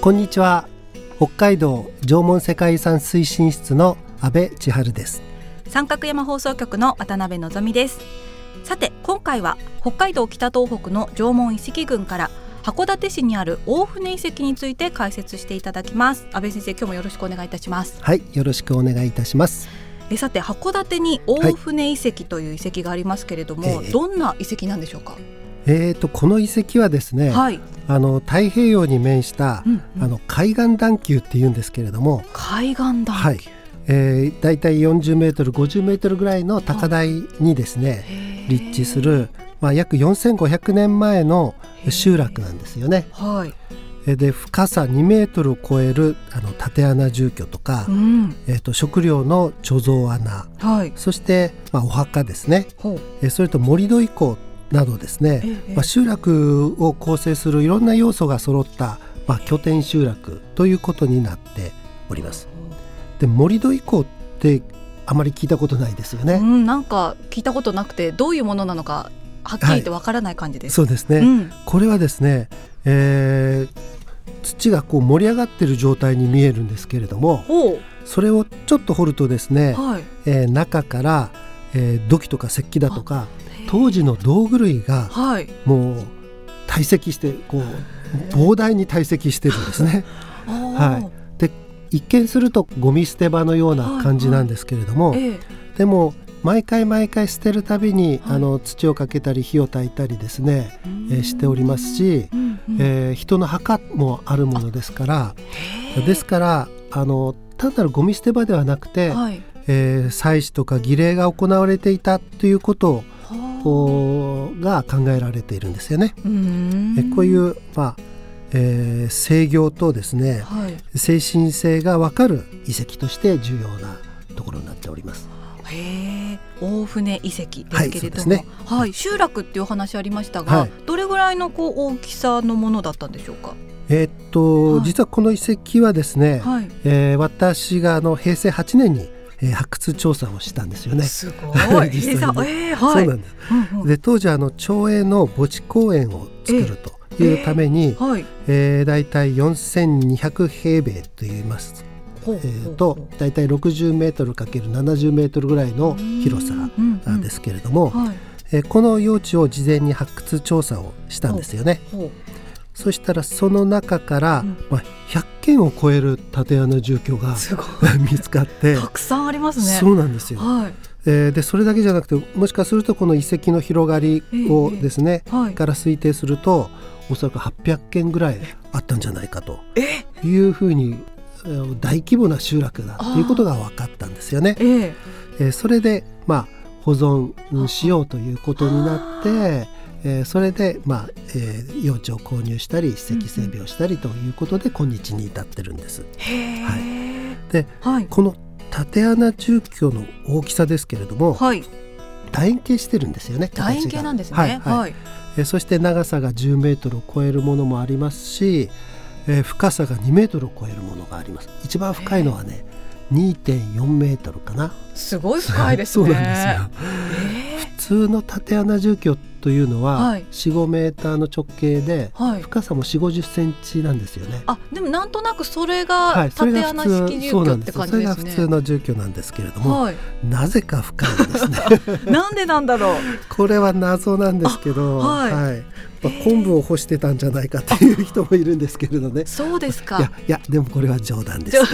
こんにちは。北海道縄文世界遺産推進室の安倍千春です。三角山放送局の渡辺のぞみです。さて今回は北海道北東北の縄文遺跡群から函館市にある大船遺跡について解説していただきます。安倍先生今日もよろしくお願いいたします。はいよろしくお願いいたします。えさて函館に大船遺跡という遺跡がありますけれども、はい、どんな遺跡なんでしょうか？えーと、この遺跡はですね、はい、あの太平洋に面した、うんうん、あの海岸段丘っていうんですけれども海岸段丘、はい。えー、大体40メートル50メートルぐらいの高台にですね立地する、まあ、約4500年前の集落なんですよね。はい、で深さ2メートルを超えるあの縦穴住居とか、うん、えーと、食料の貯蔵穴、はい、そして、まあ、お墓ですね、えそれと盛り土遺構などですね、ええ、まあ、集落を構成するいろんな要素が揃った、まあ、拠点集落ということになっております。で盛り土遺構ってあまり聞いたことないですよね、うん、なんか聞いたことなくてどういうものなのかはっきり言ってわからない感じです、はい、そうですね、うん、これはですね、えー、土がこう盛り上がっている状態に見えるんですけれどもそれをちょっと掘るとですね、はい、えー、中から、えー、土器とか石器だとか当時の道具類がもう堆積してこう膨大に堆積してるんですね。はい、で一見するとゴミ捨て場のような感じなんですけれども、はい。はい、でも毎回毎回捨てるたびに、はい、あの土をかけたり火を焚いたりですね、えー、しておりますし、うんうん、えー、人の墓もあるものですからですからあの単なるゴミ捨て場ではなくて、はい、えー、祭祀とか儀礼が行われていたということをが考えられているんですよね。えこういう、まあえー、制御とですね、はい、精神性が分かる遺跡として重要なところになっております。へ大船遺跡ですけれども、はい、ね。はい、集落っていう話ありましたが、はい、どれぐらいのこう大きさのものだったんでしょうか？えー、っと、はい、実はこの遺跡はですね、はい、えー、私があの平成8年にえー、発掘調査をしたんですよね。すごい。実際に、えーはい、そうなんです。うんうん、で当時あの町営の墓地公園を作るというために、えーはい。えー、大体4200平米といいます。えー、と大体60メートルかける70メートルぐらいの広さなんですけれども、えこの用地を事前に発掘調査をしたんですよね。そしたらその中から、まあ、100件を超える縦穴住居が 見つかってたくさんありますね。そうなんですよ、はい。えー、でそれだけじゃなくてもしかするとこの遺跡の広がりをですね、えーはい、から推定するとおそらく800件ぐらいあったんじゃないかというふうに大規模な集落だということが分かったんですよね。えー、えー、それで、まあ、保存しようということになって、えー、それで、まあえー、用地を購入したり史跡整備をしたりということで、今日に至ってるんです。はい、で、はい、この縦穴住居の大きさですけれども、はい、楕円形してるんですよね。楕円形なんですね。はい、はい。はい、えー、そして長さが10メートルを超えるものもありますし、えー、深さが2メートルを超えるものがあります。一番深いのはね2.4メートルかな。すごい深いですね。そうなんですよ、普通の縦穴住居っというのは、はい、45メーターの直径で、はい、深さも4 5 0センチなんですよね。あでもなんとなくそれが縦穴式住居って感じですね、はい、それが普通の住居なんですけれども、はい、なぜか深いんですね。なんでなんだろう。これは謎なんですけど、はい、はいまあ、昆布を干してたんじゃないかという人もいるんですけれどね。そうですか。いやいやでもこれは冗談です。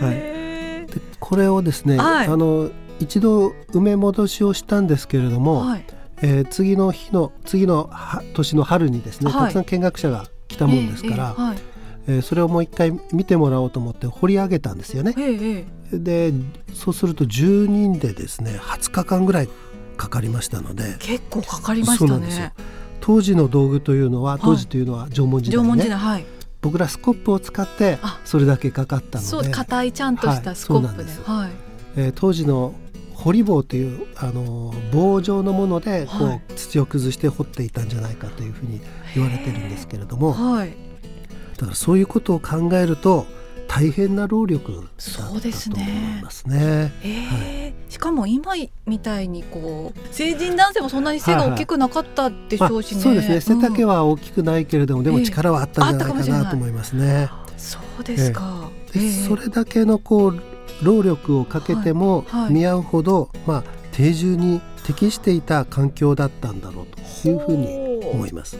はい。でこれをですね、はい、あの一度埋め戻しをしたんですけれども、はい、えー、次の日の次の年の春にですね、はい、たくさん見学者が来たもんですから、えー、えー、それをもう一回見てもらおうと思って掘り上げたんですよね。でそうすると10人でですね20日間ぐらいかかりましたので。結構かかりましたね。当時の道具というのは当時というのは縄文時代ね、はい、僕らスコップを使ってそれだけかかったので。硬いちゃんとしたスコップで,、はい。えー、当時の掘り棒というあの棒状のものでこう、はい、土を崩して掘っていたんじゃないかというふうに言われてるんですけれども、はい、だからそういうことを考えると大変な労力だったと思いますね。えー、はい、しかも今みたいにこう成人男性もそんなに背が大きくなかったでしょうし、ね。はいはいまあ、そうですね。背丈は大きくないけれども、うん、でも力はあったんじゃないかなと思いますね。えー、そうですか、えー、それだけのこう労力をかけても見合うほど、まあ、定住に適していた環境だったんだろうというふうに思います。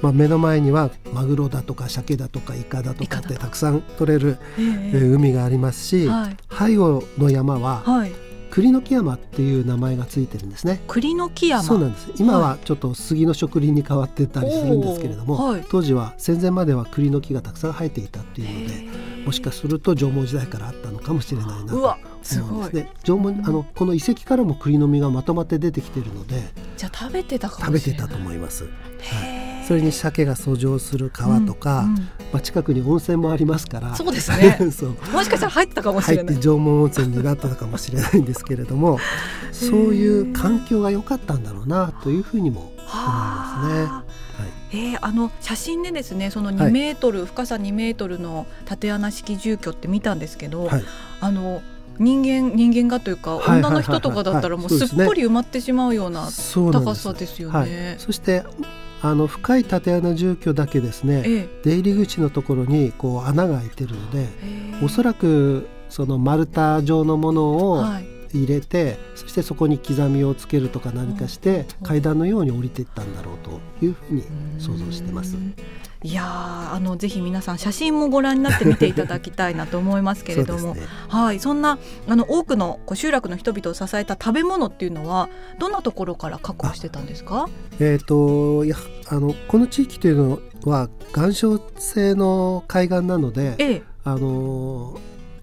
まあ、目の前にはマグロだとか鮭だとかイカだとかってたくさん取れる、えー、海がありますし、はい、背後の山は、はい、栗の木山っていう名前がついてるんですね。栗の木山。そうなんです。今はちょっと杉の植林に変わってたりするんですけれども、はい、当時は戦前までは栗の木がたくさん生えていたっていうのでもしかすると縄文時代からあったのかもしれないなと思うんですね。縄文あのこの遺跡からも栗の実がまとまって出てきてるのでじゃあ食べてた食べてたと思います。はい。それに鮭が遡上する川とか、うんうん、まあ、近くに温泉もありますから。そうですね。そう。もしかしたら入ったかもしれない。入って縄文温泉になったかもしれないんですけれども そういう環境が良かったんだろうなというふうにも思いますね。はい、えー、あの写真でですねその2メートル、はい、深さ2メートルの縦穴式住居って見たんですけど、はい、あの人間人間がというか女の人とかだったらもうすっぽり埋まってしまうような高さですよね。そしてあの深い縦穴住居だけですね、ええ、出入り口のところにこう穴が開いてるので、おそらくその丸太状のものを入れて、はい、そしてそこに刻みをつけるとか何かして階段のように降りていったんだろうというふうに想像してます。いやあのぜひ皆さん写真もご覧になって見ていただきたいなと思いますけれども、ね、はいそんなあの多くの集落の人々を支えた食べ物っていうのはどんなところから確保してたんですか？えっ、ー、とやあのこの地域というのは岩礁性の海岸なので、ええ、あの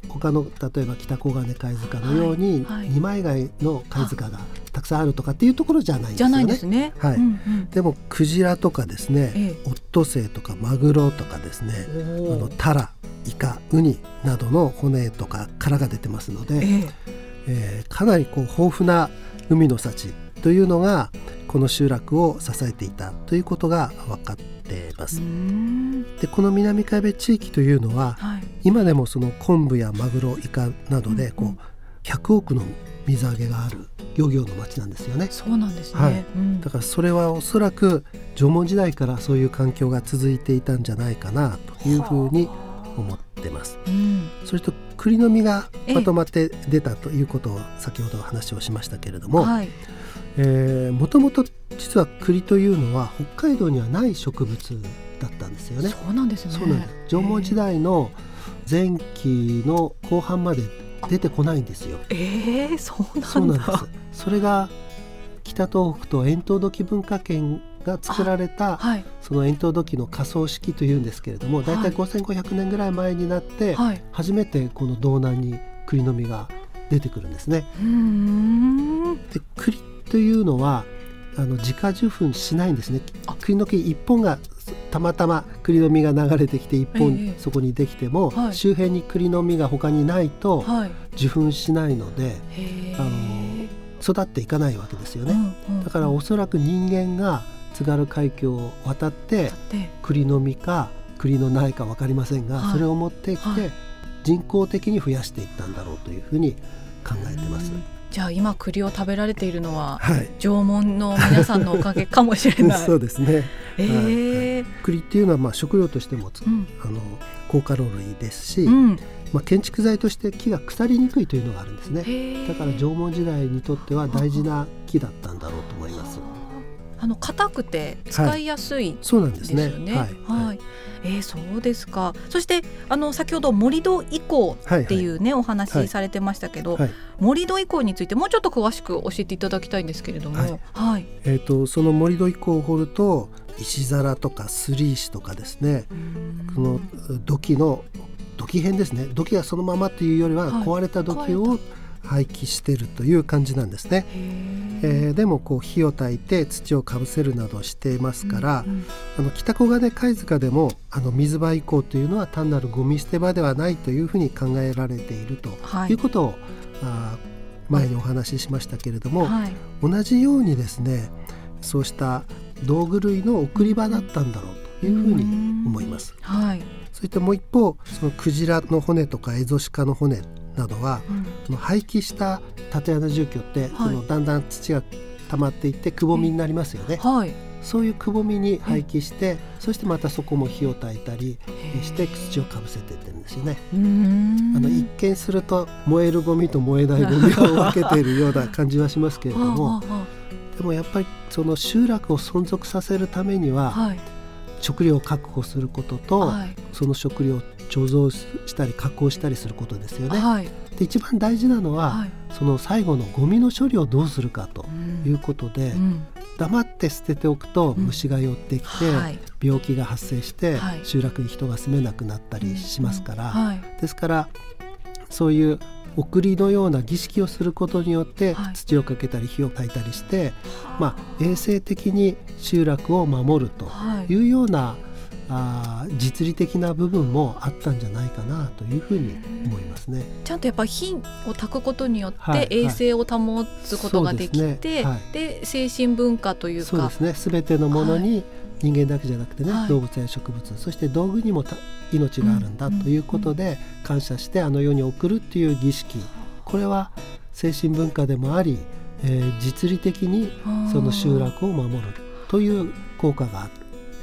他の例えば北黄金貝塚のように、二枚貝の貝塚がたくさんあるとかっていうところじゃないんですよね。ね。はい、うんうん、でもクジラとかですね、ええ、オットセイとかマグロとかですねあのタライカウニなどの骨とか殻が出てますので、えええー、かなりこう豊富な海の幸というのがこの集落を支えていたということが分かっています。でこの南海部地域というのは、はい、今でもその昆布やマグロイカなどでこう、うん。うん、100億の水揚げがある漁業の町なんですよね。そうなんですね、はい、うん、だからそれはおそらく縄文時代からそういう環境が続いていたんじゃないかなというふうに思ってます。うん、それと栗の実がまとまって出たということを先ほど話をしましたけれども、はい、えー、もともと実は栗というのは北海道にはない植物だったんですよね。そうなんですね。そうなんです。縄文時代の前期の後半まで出てこないんですよ。えー、そうなんですそれが北東北と円筒土文化圏が作られた、はい、その円筒土器の仮想式というんですけれども大体5500年ぐらい前になって、はい、初めてこの道南に栗の実が出てくるんですね。で栗というのはあの自家受粉しないんですね。栗の木一本がたまたま栗の実が流れてきて一本そこにできても、えーはい、周辺に栗の実が他にないと受粉しないので、はい、あの育っていかないわけですよね、うんうん、だからおそらく人間が津軽海峡を渡って栗の実か栗の苗か分かりませんが、はい、それを持ってきて人工的に増やしていったんだろうというふうに考えてます。じゃあ今栗を食べられているのは、はい、縄文の皆さんのおかげかもしれない。そうですね、えー、はい、栗っていうのはまあ食料としても、うん、あの高カロリーですし、うん、まあ、建築材として木が腐りにくいというのがあるんですね。だから縄文時代にとっては大事な木だったんだろうと思います。あの硬くて使いやすい、はい、そうなんですね。はい、はい、えー、そうですか。そしてあの先ほど盛り土以降っていうね、はい。はい、お話されてましたけど、はい、盛り土以降についてもうちょっと詳しく教えていただきたいんですけれども、はい。はい、えっ、ー、とその盛り土以降を掘ると石皿とかすり石とかですね、この土器の土器片ですね。土器がそのままというよりは壊れた土器を、廃棄してるという感じなんですね。えー、でもこう火を焚いて土をかぶせるなどしていますから、うんうん、あの北小金貝塚でもあの水場以降というのは単なるゴミ捨て場ではないというふうに考えられているとい。うことを、はい、あ前にお話ししましたけれども、はい、同じようにですねそうした道具類の送り場だったんだろうというふうに思います。はい、そしてもう一方そのクジラの骨とかエゾシカの骨などは、うん、廃棄した縦穴住居って、はい、そのだんだん土が溜まっていってくぼみになりますよね。はい、そういうくぼみに廃棄して、そしてまたそこも火を焚いたりして土をかぶせていってるんですよね。あの一見すると燃えるゴミと燃えないゴミを 分けているような感じはしますけれども でもやっぱりその集落を存続させるためには、はい、食料を確保することと、はい、その食料を貯蔵したり加工したりすることですよね。はい、で一番大事なのは、はい、その最後のゴミの処理をどうするかということで、うん、黙って捨てておくと虫が寄ってきて、うんはい、病気が発生して、集落に人が住めなくなったりしますから、ですからそういう送りのような儀式をすることによって土をかけたり火を焚いたりして、まあ、衛生的に集落を守るというような、あ実利的な部分もあったんじゃないかなというふうに思いますね。ちゃんとやっぱ火を焚くことによって衛生を保つことができて、はい、で、ね。はい、精神文化というか。そうですね。全てのものに、人間だけじゃなくてね、はい、動物や植物そして道具にも命があるんだということで感謝してあの世に送るっていう儀式。これは精神文化でもあり、えー、実利的にその集落を守るという効果があっ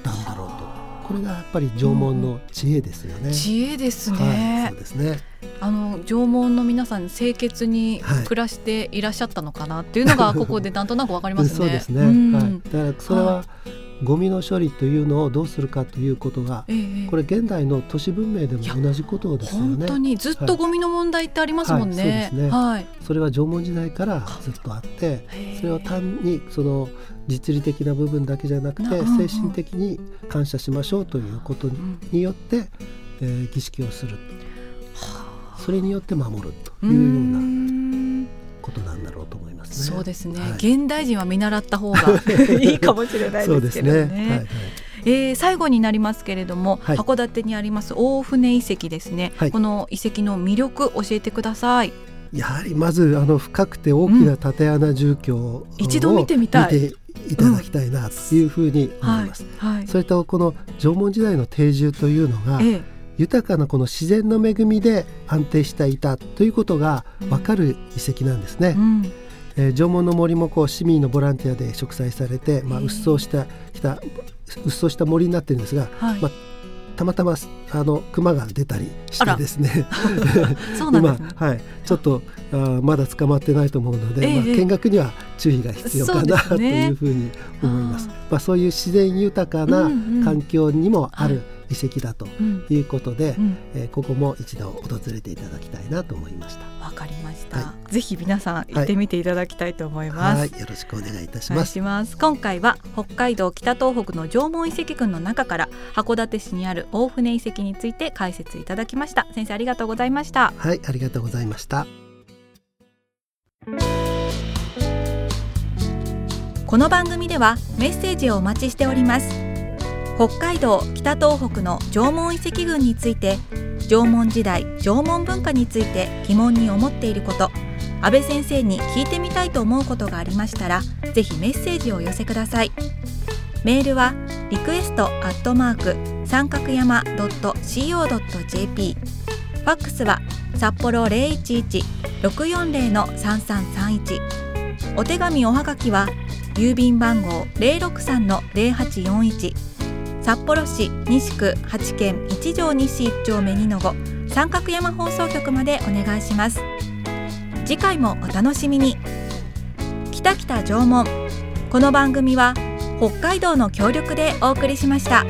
たんだろうとこれがやっぱり縄文の知恵ですよね。知恵ですね。はい、そうですね。あの縄文の皆さん清潔に暮らしていらっしゃったのかなっていうのが ここでなんとなくわかりますね。そうですね。うん、はい。だからそれは、はいゴミの処理というのをどうするかということが、ええ、これ現代の都市文明でも同じことですよね。本当にずっとゴミの問題ってありますもんね。はいはい、そうですね。はい。それは縄文時代からずっとあって、それを単にその実利的な部分だけじゃなくて精神的に感謝しましょうということによって、えー、儀式をする。それによって守るというようなことなんだろうと思います。ね。そうですね、はい、現代人は見習った方が いいかもしれないですけどね。ね。はいはい、えー、最後になりますけれども、はい、函館にあります大船遺跡ですね、はい、この遺跡の魅力教えてください。やはりまずあの深くて大きな縦穴住居を、うん、一度見てみたい。いただきたいなというふうに思います。うん。はい。はい、それとこの縄文時代の定住というのが、ええ、豊かなこの自然の恵みで安定していたということが分かる遺跡なんですね。うんえー、縄文の森もこう市民のボランティアで植栽されて、まあ、うっそうしたきたうっそうした森になってるんですが、はい、まあ、たまたまあの熊が出たりしてですね。今、はい、ちょっとあまだ捕まってないと思うので、えー、まあ、見学には注意が必要かな、ね、というふうに思います。まあ、そういう自然豊かな環境にもある、うんうん遺跡だということで、うん、えー、ここも一度訪れていただきたいなと思いました。わかりました、はい、ぜひ皆さん行ってみていただきたいと思います、はい、よろしくお願いいたします。ます。今回は北海道北東北の縄文遺跡群の中から函館市にある大船遺跡について解説いただきました。先生ありがとうございました。はいありがとうございました。この番組ではメッセージをお待ちしております北海道北東北の縄文遺跡群について縄文時代縄文文化について疑問に思っていること安倍先生に聞いてみたいと思うことがありましたらぜひメッセージを寄せください。メールはリクエストアットマーク三角山 .co.jp ファックスは札幌011-640-3331お手紙おはがきは郵便番号063-0841札幌市西区8軒1条西1丁目2の5三角山放送局までお願いします。次回もお楽しみに。北北縄文この番組は北海道の協力でお送りしました。